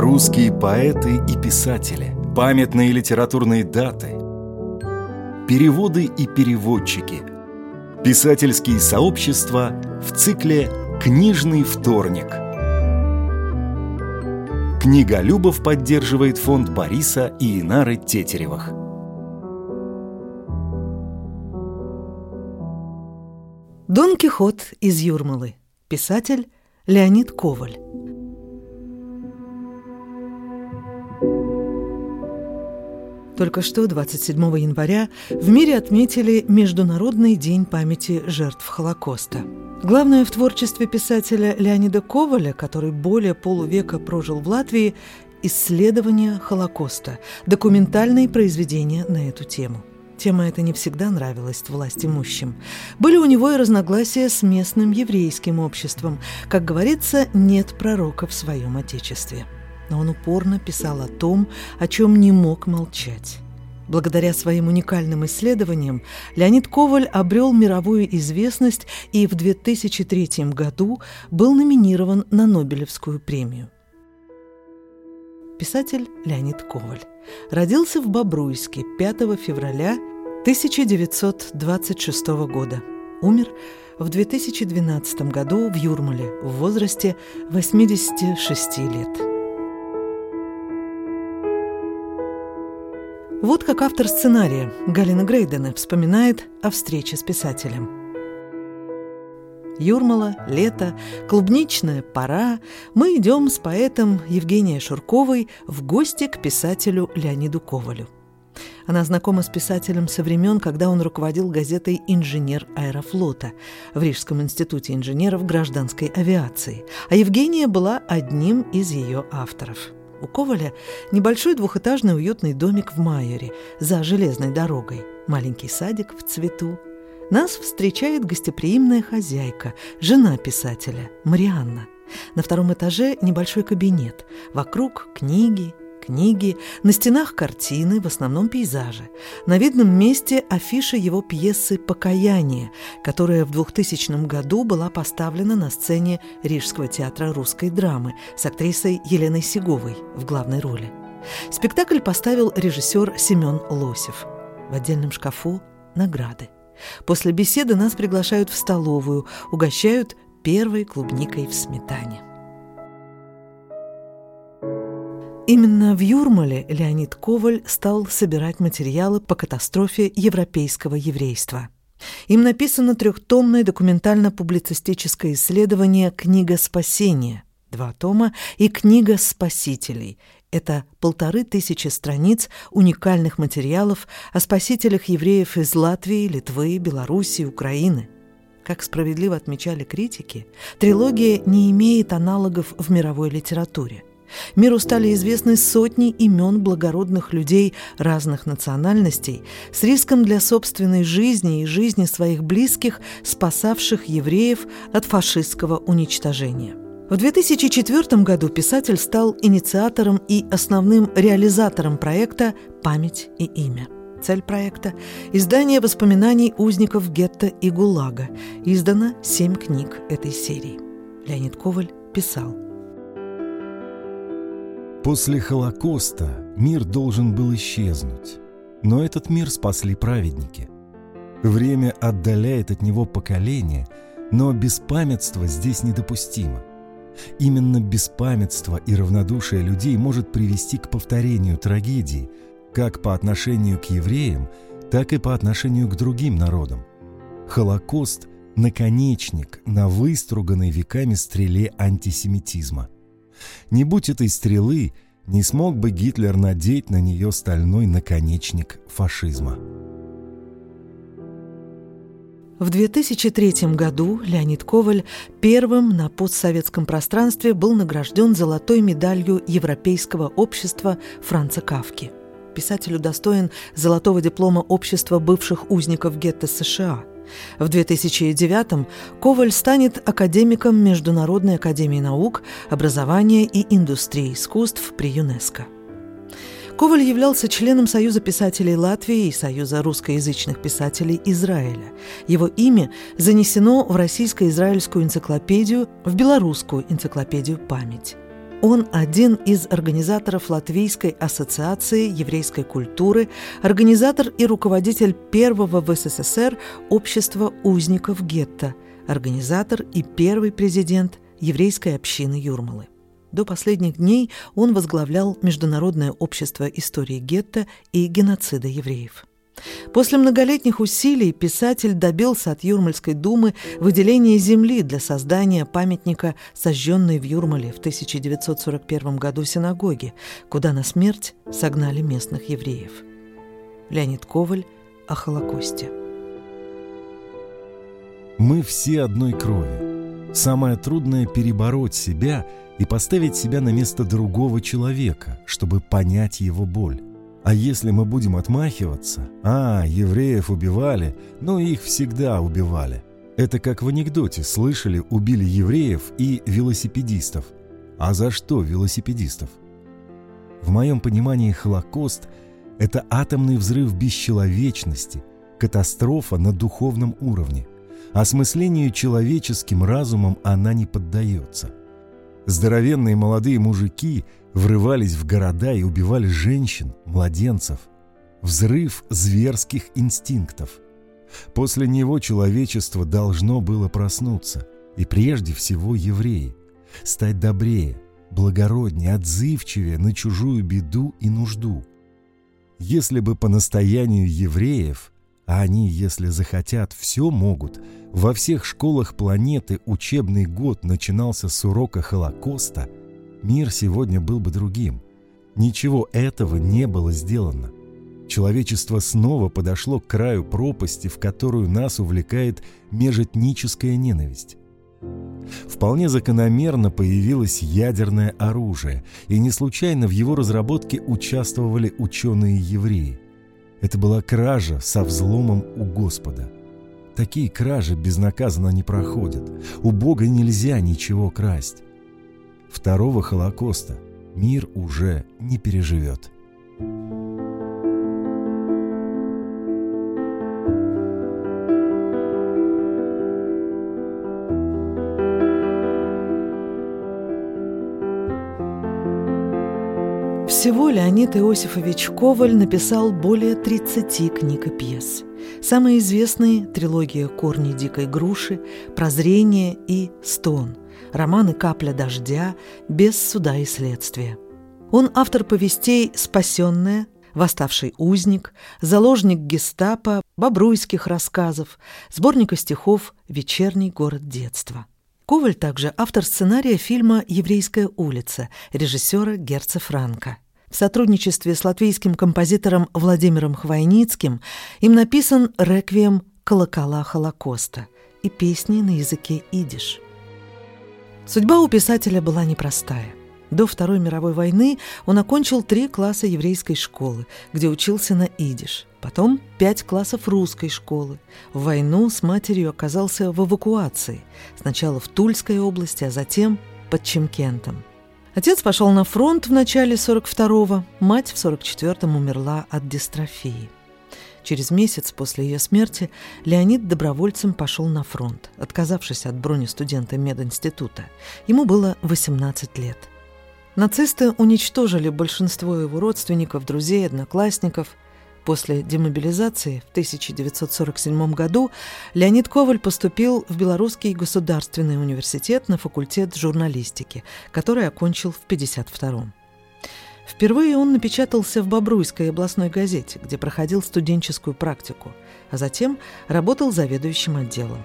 русские поэты и писатели, памятные литературные даты, переводы и переводчики, писательские сообщества в цикле «Книжный вторник». Книга Любов поддерживает фонд Бориса и Инары Тетеревых. Дон Кихот из Юрмалы. Писатель Леонид Коваль. Только что, 27 января, в мире отметили Международный день памяти жертв Холокоста. Главное в творчестве писателя Леонида Коваля, который более полувека прожил в Латвии, исследование Холокоста, документальные произведения на эту тему. Тема эта не всегда нравилась власть имущим. Были у него и разногласия с местным еврейским обществом. Как говорится, нет пророка в своем отечестве но он упорно писал о том, о чем не мог молчать. Благодаря своим уникальным исследованиям Леонид Коваль обрел мировую известность и в 2003 году был номинирован на Нобелевскую премию. Писатель Леонид Коваль родился в Бобруйске 5 февраля 1926 года. Умер в 2012 году в Юрмале в возрасте 86 лет. Вот как автор сценария Галина Грейдена вспоминает о встрече с писателем. Юрмала, лето, клубничная пора. Мы идем с поэтом Евгенией Шурковой в гости к писателю Леониду Ковалю. Она знакома с писателем со времен, когда он руководил газетой «Инженер аэрофлота» в Рижском институте инженеров гражданской авиации, а Евгения была одним из ее авторов – у Коваля небольшой двухэтажный уютный домик в Майоре за железной дорогой, маленький садик в цвету. Нас встречает гостеприимная хозяйка, жена писателя, Марианна. На втором этаже небольшой кабинет, вокруг книги, книги, на стенах картины, в основном пейзажи. На видном месте афиша его пьесы «Покаяние», которая в 2000 году была поставлена на сцене Рижского театра русской драмы с актрисой Еленой Сиговой в главной роли. Спектакль поставил режиссер Семен Лосев. В отдельном шкафу – награды. После беседы нас приглашают в столовую, угощают первой клубникой в сметане. Именно в Юрмале Леонид Коваль стал собирать материалы по катастрофе европейского еврейства. Им написано трехтомное документально-публицистическое исследование «Книга спасения», два тома, и «Книга спасителей». Это полторы тысячи страниц уникальных материалов о спасителях евреев из Латвии, Литвы, Белоруссии, Украины. Как справедливо отмечали критики, трилогия не имеет аналогов в мировой литературе – Миру стали известны сотни имен благородных людей разных национальностей с риском для собственной жизни и жизни своих близких, спасавших евреев от фашистского уничтожения. В 2004 году писатель стал инициатором и основным реализатором проекта «Память и имя». Цель проекта – издание воспоминаний узников гетто и ГУЛАГа. Издано семь книг этой серии. Леонид Коваль писал – После Холокоста мир должен был исчезнуть, но этот мир спасли праведники. Время отдаляет от него поколение, но беспамятство здесь недопустимо. Именно беспамятство и равнодушие людей может привести к повторению трагедии, как по отношению к евреям, так и по отношению к другим народам. Холокост – наконечник на выструганной веками стреле антисемитизма – не будь этой стрелы, не смог бы Гитлер надеть на нее стальной наконечник фашизма. В 2003 году Леонид Коваль первым на постсоветском пространстве был награжден золотой медалью Европейского общества Франца Кавки. Писатель удостоен золотого диплома общества бывших узников гетто США – в 2009-м Коваль станет академиком Международной академии наук, образования и индустрии искусств при ЮНЕСКО. Коваль являлся членом Союза писателей Латвии и Союза русскоязычных писателей Израиля. Его имя занесено в Российско-израильскую энциклопедию, в Белорусскую энциклопедию «Память». Он один из организаторов Латвийской ассоциации еврейской культуры, организатор и руководитель первого в СССР общества узников гетто, организатор и первый президент еврейской общины Юрмалы. До последних дней он возглавлял Международное общество истории гетто и геноцида евреев. После многолетних усилий писатель добился от Юрмальской думы выделения земли для создания памятника сожженной в Юрмале в 1941 году синагоги, куда на смерть согнали местных евреев. Леонид Коваль о Холокосте. Мы все одной крови. Самое трудное – перебороть себя и поставить себя на место другого человека, чтобы понять его боль. А если мы будем отмахиваться, а, евреев убивали, но их всегда убивали. Это как в анекдоте слышали, убили евреев и велосипедистов. А за что велосипедистов? В моем понимании Холокост – это атомный взрыв бесчеловечности, катастрофа на духовном уровне. Осмыслению человеческим разумом она не поддается. Здоровенные молодые мужики – врывались в города и убивали женщин, младенцев. Взрыв зверских инстинктов. После него человечество должно было проснуться, и прежде всего евреи, стать добрее, благороднее, отзывчивее на чужую беду и нужду. Если бы по настоянию евреев, а они, если захотят, все могут, во всех школах планеты учебный год начинался с урока Холокоста – мир сегодня был бы другим. Ничего этого не было сделано. Человечество снова подошло к краю пропасти, в которую нас увлекает межэтническая ненависть. Вполне закономерно появилось ядерное оружие, и не случайно в его разработке участвовали ученые-евреи. Это была кража со взломом у Господа. Такие кражи безнаказанно не проходят. У Бога нельзя ничего красть второго Холокоста мир уже не переживет. Всего Леонид Иосифович Коваль написал более 30 книг и пьес. Самые известные – трилогия «Корни дикой груши», «Прозрение» и «Стон», романы «Капля дождя», «Без суда и следствия». Он автор повестей «Спасенная», «Восставший узник», «Заложник гестапо», «Бобруйских рассказов», сборника стихов «Вечерний город детства». Коваль также автор сценария фильма «Еврейская улица» режиссера Герца Франка. В сотрудничестве с латвийским композитором Владимиром Хвойницким им написан реквием «Колокола Холокоста» и песни на языке идиш. Судьба у писателя была непростая. До Второй мировой войны он окончил три класса еврейской школы, где учился на идиш. Потом пять классов русской школы. В войну с матерью оказался в эвакуации. Сначала в Тульской области, а затем под Чемкентом. Отец пошел на фронт в начале 42-го, мать в 44-м умерла от дистрофии. Через месяц после ее смерти Леонид добровольцем пошел на фронт, отказавшись от брони студента мединститута. Ему было 18 лет. Нацисты уничтожили большинство его родственников, друзей, одноклассников. После демобилизации в 1947 году Леонид Коваль поступил в Белорусский государственный университет на факультет журналистики, который окончил в 1952 Впервые он напечатался в Бобруйской областной газете, где проходил студенческую практику, а затем работал заведующим отделом.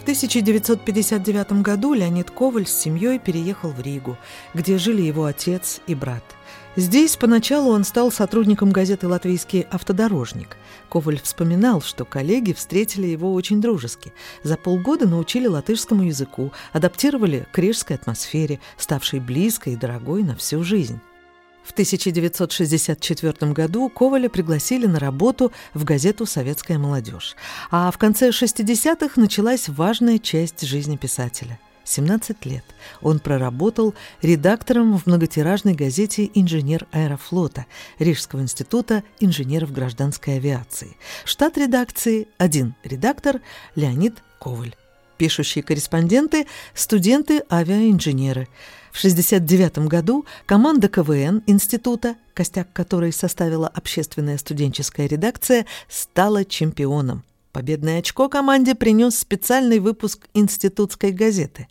В 1959 году Леонид Коваль с семьей переехал в Ригу, где жили его отец и брат – Здесь поначалу он стал сотрудником газеты «Латвийский автодорожник». Коваль вспоминал, что коллеги встретили его очень дружески. За полгода научили латышскому языку, адаптировали к рижской атмосфере, ставшей близкой и дорогой на всю жизнь. В 1964 году Коваля пригласили на работу в газету «Советская молодежь», а в конце 60-х началась важная часть жизни писателя – 17 лет. Он проработал редактором в многотиражной газете «Инженер аэрофлота» Рижского института инженеров гражданской авиации. Штат редакции – один редактор Леонид Коваль. Пишущие корреспонденты – студенты-авиаинженеры. В 1969 году команда КВН института, костяк которой составила общественная студенческая редакция, стала чемпионом. Победное очко команде принес специальный выпуск институтской газеты.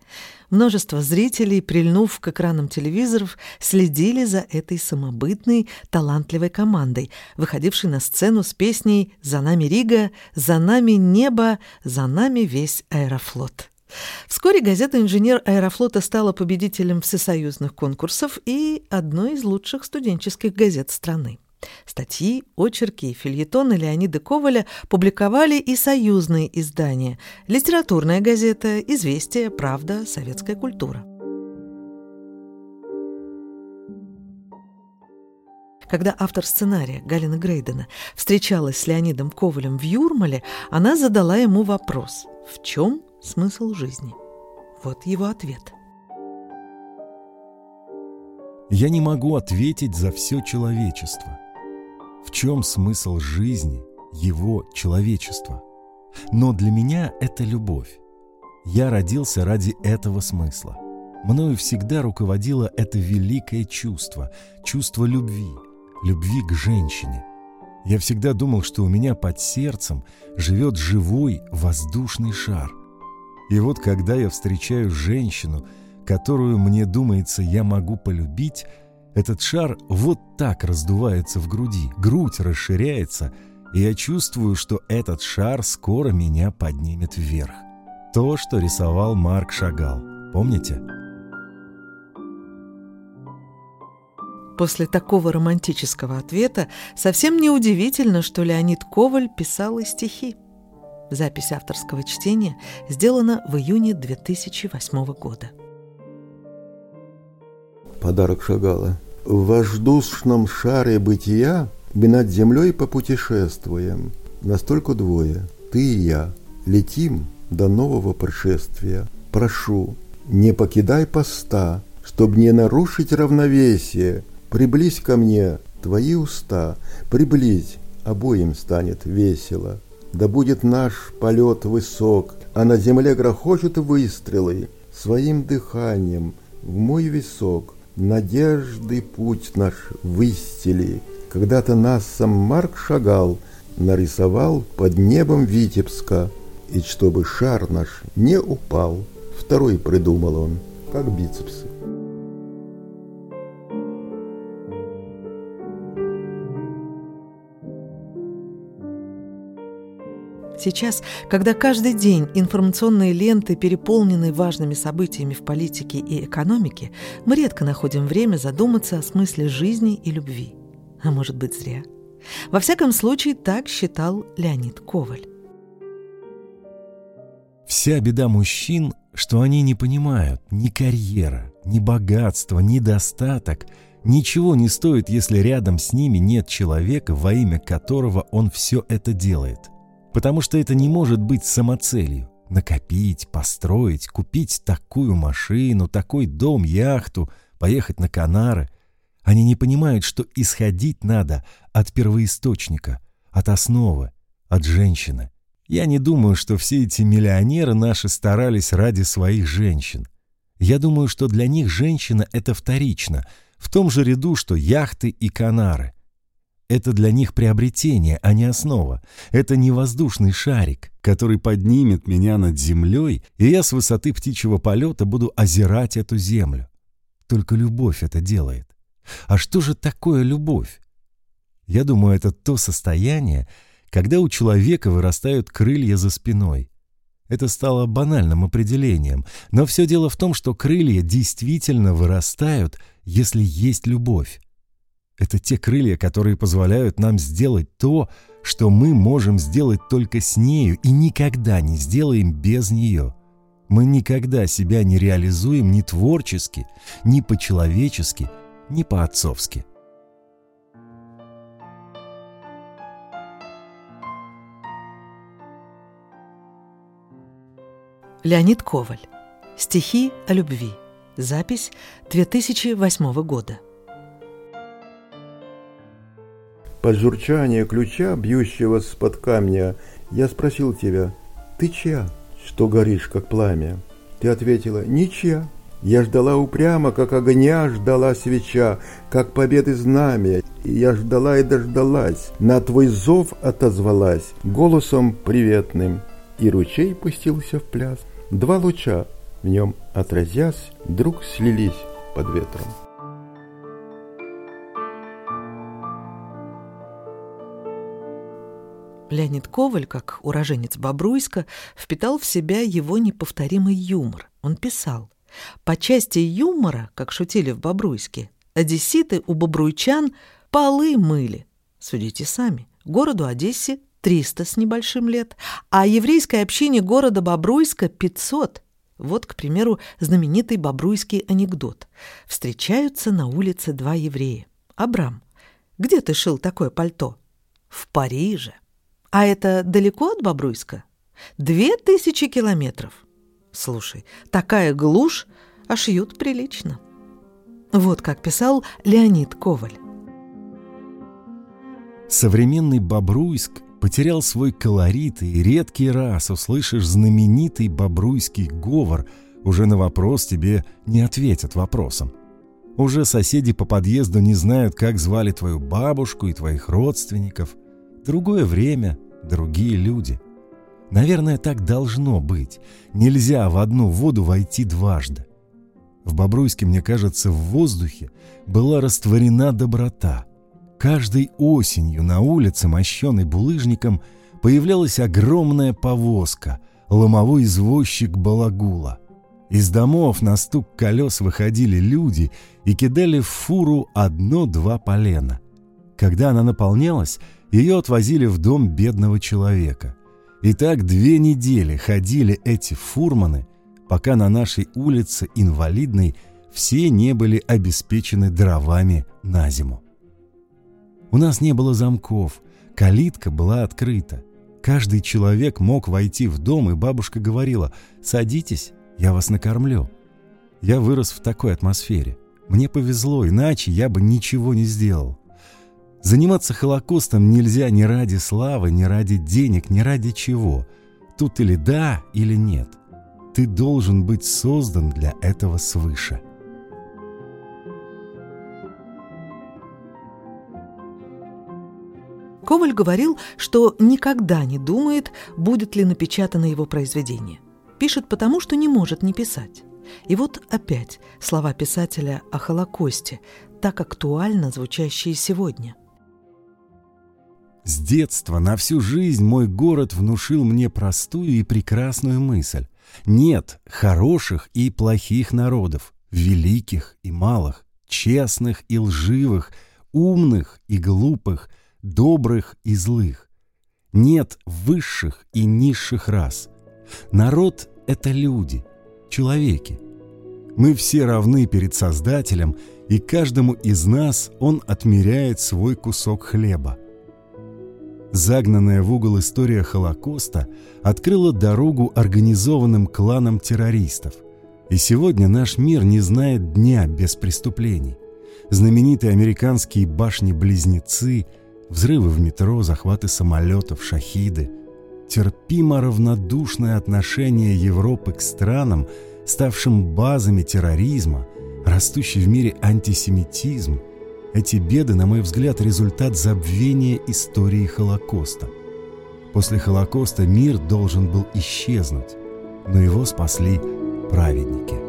Множество зрителей, прильнув к экранам телевизоров, следили за этой самобытной, талантливой командой, выходившей на сцену с песней «За нами Рига», «За нами небо», «За нами весь аэрофлот». Вскоре газета «Инженер аэрофлота» стала победителем всесоюзных конкурсов и одной из лучших студенческих газет страны. Статьи, очерки и фильетоны Леонида Коваля публиковали и союзные издания «Литературная газета», «Известия», «Правда», «Советская культура». Когда автор сценария Галина Грейдена встречалась с Леонидом Ковалем в Юрмале, она задала ему вопрос «В чем смысл жизни?» Вот его ответ. «Я не могу ответить за все человечество» в чем смысл жизни, его человечества. Но для меня это любовь. Я родился ради этого смысла. Мною всегда руководило это великое чувство, чувство любви, любви к женщине. Я всегда думал, что у меня под сердцем живет живой воздушный шар. И вот когда я встречаю женщину, которую, мне думается, я могу полюбить, этот шар вот так раздувается в груди, грудь расширяется, и я чувствую, что этот шар скоро меня поднимет вверх. То, что рисовал Марк Шагал. Помните? После такого романтического ответа совсем неудивительно, что Леонид Коваль писал и стихи. Запись авторского чтения сделана в июне 2008 года. Подарок Шагала – в воздушном шаре бытия мы над землей попутешествуем. Настолько двое, ты и я, летим до нового пришествия. Прошу, не покидай поста, чтоб не нарушить равновесие. Приблизь ко мне твои уста, приблизь, обоим станет весело. Да будет наш полет высок, а на земле грохочут выстрелы своим дыханием в мой висок надежды путь наш выстели. Когда-то нас сам Марк Шагал нарисовал под небом Витебска, и чтобы шар наш не упал, второй придумал он, как бицепсы. Сейчас, когда каждый день информационные ленты переполнены важными событиями в политике и экономике, мы редко находим время задуматься о смысле жизни и любви. А может быть, зря. Во всяком случае, так считал Леонид Коваль. Вся беда мужчин, что они не понимают ни карьера, ни богатство, ни достаток – ничего не стоит, если рядом с ними нет человека, во имя которого он все это делает – потому что это не может быть самоцелью. Накопить, построить, купить такую машину, такой дом, яхту, поехать на Канары. Они не понимают, что исходить надо от первоисточника, от основы, от женщины. Я не думаю, что все эти миллионеры наши старались ради своих женщин. Я думаю, что для них женщина — это вторично, в том же ряду, что яхты и Канары. Это для них приобретение, а не основа. Это не воздушный шарик, который поднимет меня над землей, и я с высоты птичьего полета буду озирать эту землю. Только любовь это делает. А что же такое любовь? Я думаю, это то состояние, когда у человека вырастают крылья за спиной. Это стало банальным определением, но все дело в том, что крылья действительно вырастают, если есть любовь. Это те крылья, которые позволяют нам сделать то, что мы можем сделать только с нею и никогда не сделаем без нее. Мы никогда себя не реализуем ни творчески, ни по-человечески, ни по-отцовски. Леонид Коваль. Стихи о любви. Запись 2008 года. Под журчание ключа, бьющего с-под камня, я спросил тебя, ты чья, что горишь, как пламя. Ты ответила «Ничья». Я ждала упрямо, как огня ждала свеча, как победы знамя. Я ждала и дождалась, на твой зов отозвалась голосом приветным. И ручей пустился в пляс. Два луча в нем отразясь, вдруг слились под ветром. Леонид Коваль, как уроженец Бобруйска, впитал в себя его неповторимый юмор. Он писал «По части юмора, как шутили в Бобруйске, одесситы у бобруйчан полы мыли. Судите сами, городу Одессе 300 с небольшим лет, а еврейской общине города Бобруйска 500. Вот, к примеру, знаменитый бобруйский анекдот. Встречаются на улице два еврея. «Абрам, где ты шил такое пальто?» «В Париже». А это далеко от Бобруйска? Две тысячи километров. Слушай, такая глушь, а шьют прилично. Вот как писал Леонид Коваль. Современный Бобруйск потерял свой колорит, и редкий раз услышишь знаменитый бобруйский говор, уже на вопрос тебе не ответят вопросом. Уже соседи по подъезду не знают, как звали твою бабушку и твоих родственников – Другое время, другие люди. Наверное, так должно быть. Нельзя в одну воду войти дважды. В Бобруйске, мне кажется, в воздухе была растворена доброта. Каждой осенью на улице, мощенной булыжником, появлялась огромная повозка, ломовой извозчик Балагула. Из домов на стук колес выходили люди и кидали в фуру одно-два полена. Когда она наполнялась, ее отвозили в дом бедного человека. И так две недели ходили эти фурманы, пока на нашей улице инвалидной все не были обеспечены дровами на зиму. У нас не было замков, калитка была открыта. Каждый человек мог войти в дом, и бабушка говорила «Садитесь, я вас накормлю». Я вырос в такой атмосфере. Мне повезло, иначе я бы ничего не сделал. Заниматься Холокостом нельзя ни ради славы, ни ради денег, ни ради чего. Тут или да, или нет. Ты должен быть создан для этого свыше. Коваль говорил, что никогда не думает, будет ли напечатано его произведение. Пишет потому, что не может не писать. И вот опять слова писателя о Холокосте, так актуально звучащие сегодня – с детства на всю жизнь мой город внушил мне простую и прекрасную мысль. Нет хороших и плохих народов, великих и малых, честных и лживых, умных и глупых, добрых и злых. Нет высших и низших рас. Народ — это люди, человеки. Мы все равны перед Создателем, и каждому из нас Он отмеряет свой кусок хлеба — Загнанная в угол история Холокоста открыла дорогу организованным кланам террористов. И сегодня наш мир не знает дня без преступлений. Знаменитые американские башни-близнецы, взрывы в метро, захваты самолетов, шахиды. Терпимо равнодушное отношение Европы к странам, ставшим базами терроризма, растущий в мире антисемитизм – эти беды, на мой взгляд, результат забвения истории Холокоста. После Холокоста мир должен был исчезнуть, но его спасли праведники.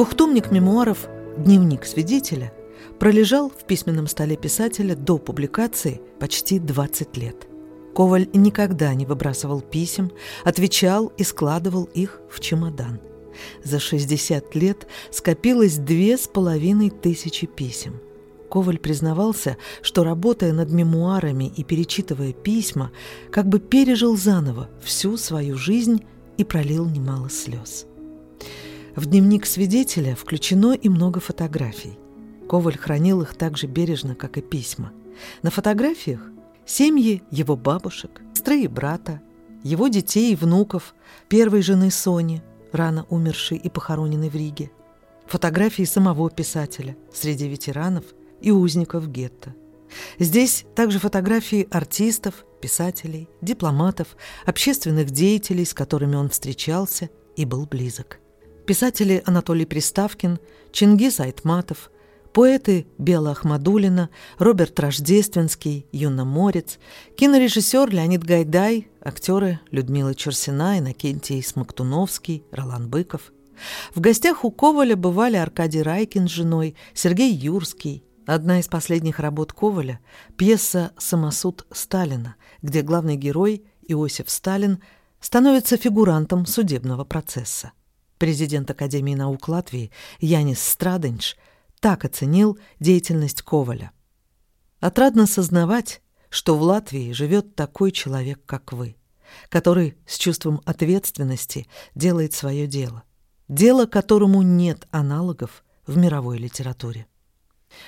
Двухтомник мемуаров «Дневник свидетеля» пролежал в письменном столе писателя до публикации почти 20 лет. Коваль никогда не выбрасывал писем, отвечал и складывал их в чемодан. За 60 лет скопилось две с половиной тысячи писем. Коваль признавался, что, работая над мемуарами и перечитывая письма, как бы пережил заново всю свою жизнь и пролил немало слез. В дневник свидетеля включено и много фотографий. Коваль хранил их так же бережно, как и письма. На фотографиях семьи его бабушек, сестры и брата, его детей и внуков, первой жены Сони, рано умершей и похороненной в Риге, фотографии самого писателя среди ветеранов и узников гетто. Здесь также фотографии артистов, писателей, дипломатов, общественных деятелей, с которыми он встречался и был близок. Писатели Анатолий Приставкин, Чингис Айтматов, поэты Бела Ахмадулина, Роберт Рождественский, Юна Морец, кинорежиссер Леонид Гайдай, актеры Людмила Черсина, Иннокентий Смоктуновский, Ролан Быков. В гостях у Коваля бывали Аркадий Райкин с женой, Сергей Юрский, Одна из последних работ Коваля – пьеса «Самосуд Сталина», где главный герой Иосиф Сталин становится фигурантом судебного процесса. Президент Академии наук Латвии Янис Страденч так оценил деятельность Коваля. «Отрадно сознавать, что в Латвии живет такой человек, как вы, который с чувством ответственности делает свое дело, дело которому нет аналогов в мировой литературе.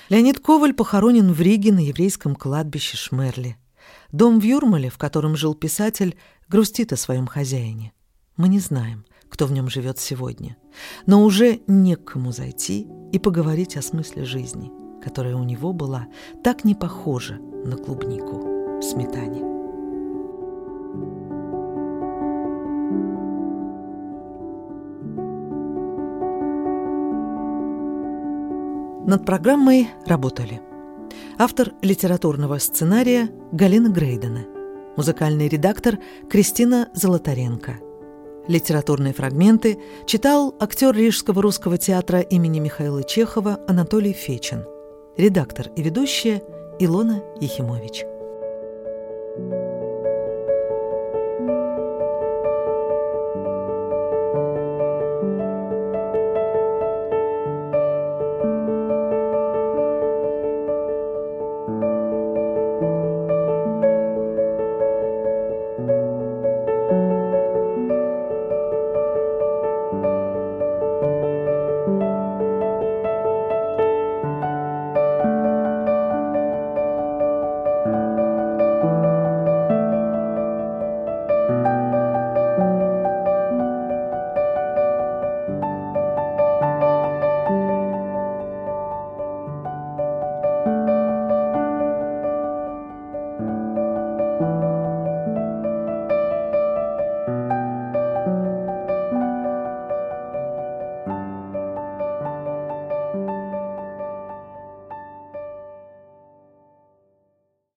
Леонид Коваль похоронен в Риге на еврейском кладбище Шмерли. Дом в Юрмале, в котором жил писатель, грустит о своем хозяине. Мы не знаем, кто в нем живет сегодня, но уже не к кому зайти и поговорить о смысле жизни, которая у него была так не похожа на клубнику в сметане. Над программой работали автор литературного сценария Галина Грейдена, музыкальный редактор Кристина Золотаренко. Литературные фрагменты читал актер Рижского русского театра имени Михаила Чехова Анатолий Фечин, редактор и ведущая Илона Ехимович. thank you